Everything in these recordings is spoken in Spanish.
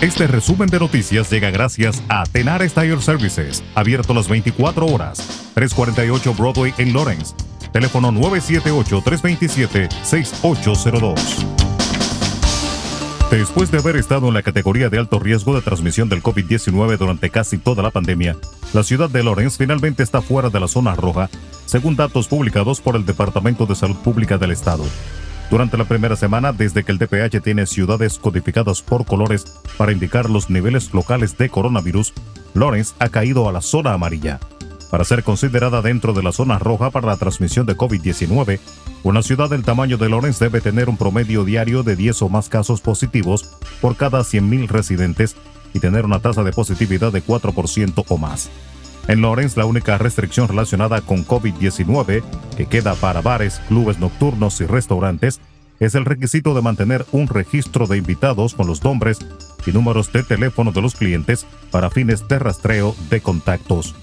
Este resumen de noticias llega gracias a Tenar Tire Services, abierto las 24 horas, 348 Broadway en Lawrence. Teléfono 978-327-6802. Después de haber estado en la categoría de alto riesgo de transmisión del COVID-19 durante casi toda la pandemia, la ciudad de Lawrence finalmente está fuera de la zona roja, según datos publicados por el Departamento de Salud Pública del Estado. Durante la primera semana, desde que el DPH tiene ciudades codificadas por colores para indicar los niveles locales de coronavirus, Lawrence ha caído a la zona amarilla. Para ser considerada dentro de la zona roja para la transmisión de COVID-19, una ciudad del tamaño de Lawrence debe tener un promedio diario de 10 o más casos positivos por cada 100.000 residentes y tener una tasa de positividad de 4% o más. En Lawrence, la única restricción relacionada con COVID-19 que queda para bares, clubes nocturnos y restaurantes es el requisito de mantener un registro de invitados con los nombres y números de teléfono de los clientes para fines de rastreo de contactos.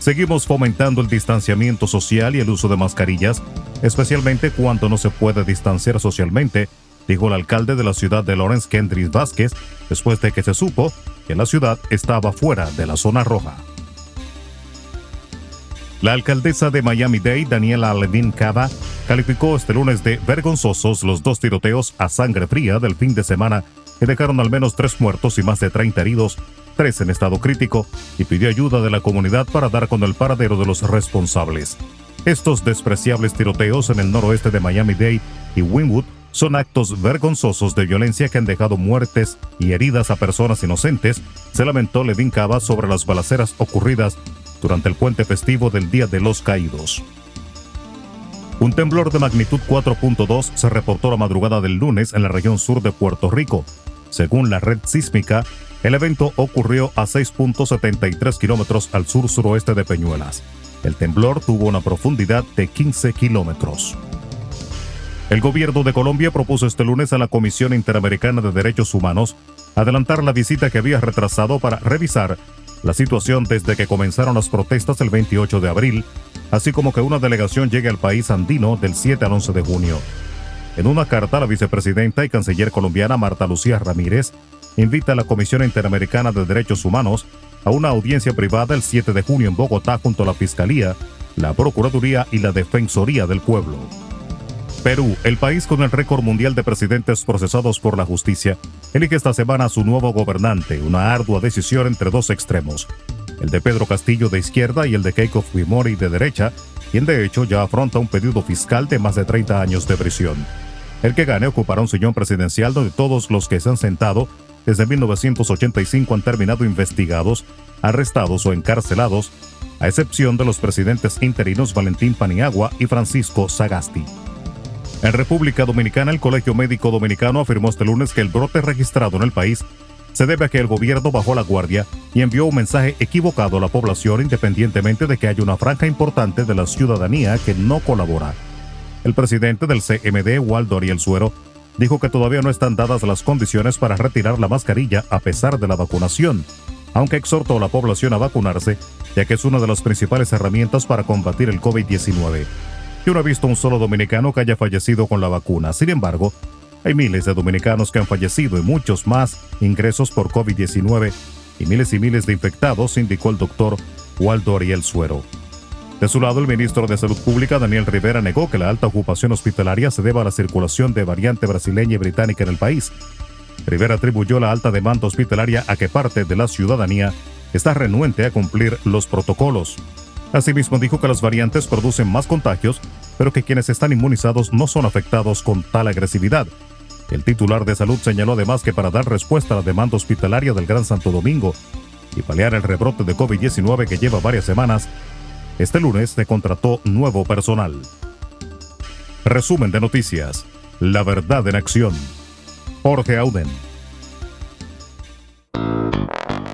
Seguimos fomentando el distanciamiento social y el uso de mascarillas, especialmente cuando no se puede distanciar socialmente, dijo el alcalde de la ciudad de Lawrence Kendrick Vázquez, después de que se supo que la ciudad estaba fuera de la zona roja. La alcaldesa de Miami-Dade, Daniela Levin Cava, calificó este lunes de vergonzosos los dos tiroteos a sangre fría del fin de semana que dejaron al menos tres muertos y más de 30 heridos, tres en estado crítico, y pidió ayuda de la comunidad para dar con el paradero de los responsables. Estos despreciables tiroteos en el noroeste de Miami-Dade y Wynwood son actos vergonzosos de violencia que han dejado muertes y heridas a personas inocentes, se lamentó Levin Cava sobre las balaceras ocurridas durante el puente festivo del Día de los Caídos. Un temblor de magnitud 4.2 se reportó la madrugada del lunes en la región sur de Puerto Rico. Según la red sísmica, el evento ocurrió a 6.73 kilómetros al sur-suroeste de Peñuelas. El temblor tuvo una profundidad de 15 kilómetros. El gobierno de Colombia propuso este lunes a la Comisión Interamericana de Derechos Humanos adelantar la visita que había retrasado para revisar la situación desde que comenzaron las protestas el 28 de abril, así como que una delegación llegue al país andino del 7 al 11 de junio. En una carta, la vicepresidenta y canciller colombiana Marta Lucía Ramírez invita a la Comisión Interamericana de Derechos Humanos a una audiencia privada el 7 de junio en Bogotá junto a la Fiscalía, la Procuraduría y la Defensoría del Pueblo. Perú, el país con el récord mundial de presidentes procesados por la justicia, elige esta semana a su nuevo gobernante, una ardua decisión entre dos extremos, el de Pedro Castillo de izquierda y el de Keiko Fujimori de derecha, quien de hecho ya afronta un pedido fiscal de más de 30 años de prisión. El que gane ocupará un sillón presidencial donde todos los que se han sentado desde 1985 han terminado investigados, arrestados o encarcelados, a excepción de los presidentes interinos Valentín Paniagua y Francisco Sagasti. En República Dominicana, el Colegio Médico Dominicano afirmó este lunes que el brote registrado en el país se debe a que el gobierno bajó la guardia y envió un mensaje equivocado a la población independientemente de que haya una franja importante de la ciudadanía que no colabora. El presidente del CMD, Waldo Ariel Suero, dijo que todavía no están dadas las condiciones para retirar la mascarilla a pesar de la vacunación, aunque exhortó a la población a vacunarse, ya que es una de las principales herramientas para combatir el COVID-19. Yo no he visto un solo dominicano que haya fallecido con la vacuna. Sin embargo, hay miles de dominicanos que han fallecido y muchos más ingresos por COVID-19 y miles y miles de infectados, indicó el doctor Waldo Ariel Suero. De su lado, el ministro de Salud Pública, Daniel Rivera, negó que la alta ocupación hospitalaria se deba a la circulación de variante brasileña y británica en el país. Rivera atribuyó la alta demanda hospitalaria a que parte de la ciudadanía está renuente a cumplir los protocolos. Asimismo, dijo que las variantes producen más contagios, pero que quienes están inmunizados no son afectados con tal agresividad. El titular de salud señaló además que para dar respuesta a la demanda hospitalaria del Gran Santo Domingo y paliar el rebrote de COVID-19 que lleva varias semanas, este lunes se contrató nuevo personal. Resumen de noticias. La verdad en acción. Jorge Auden.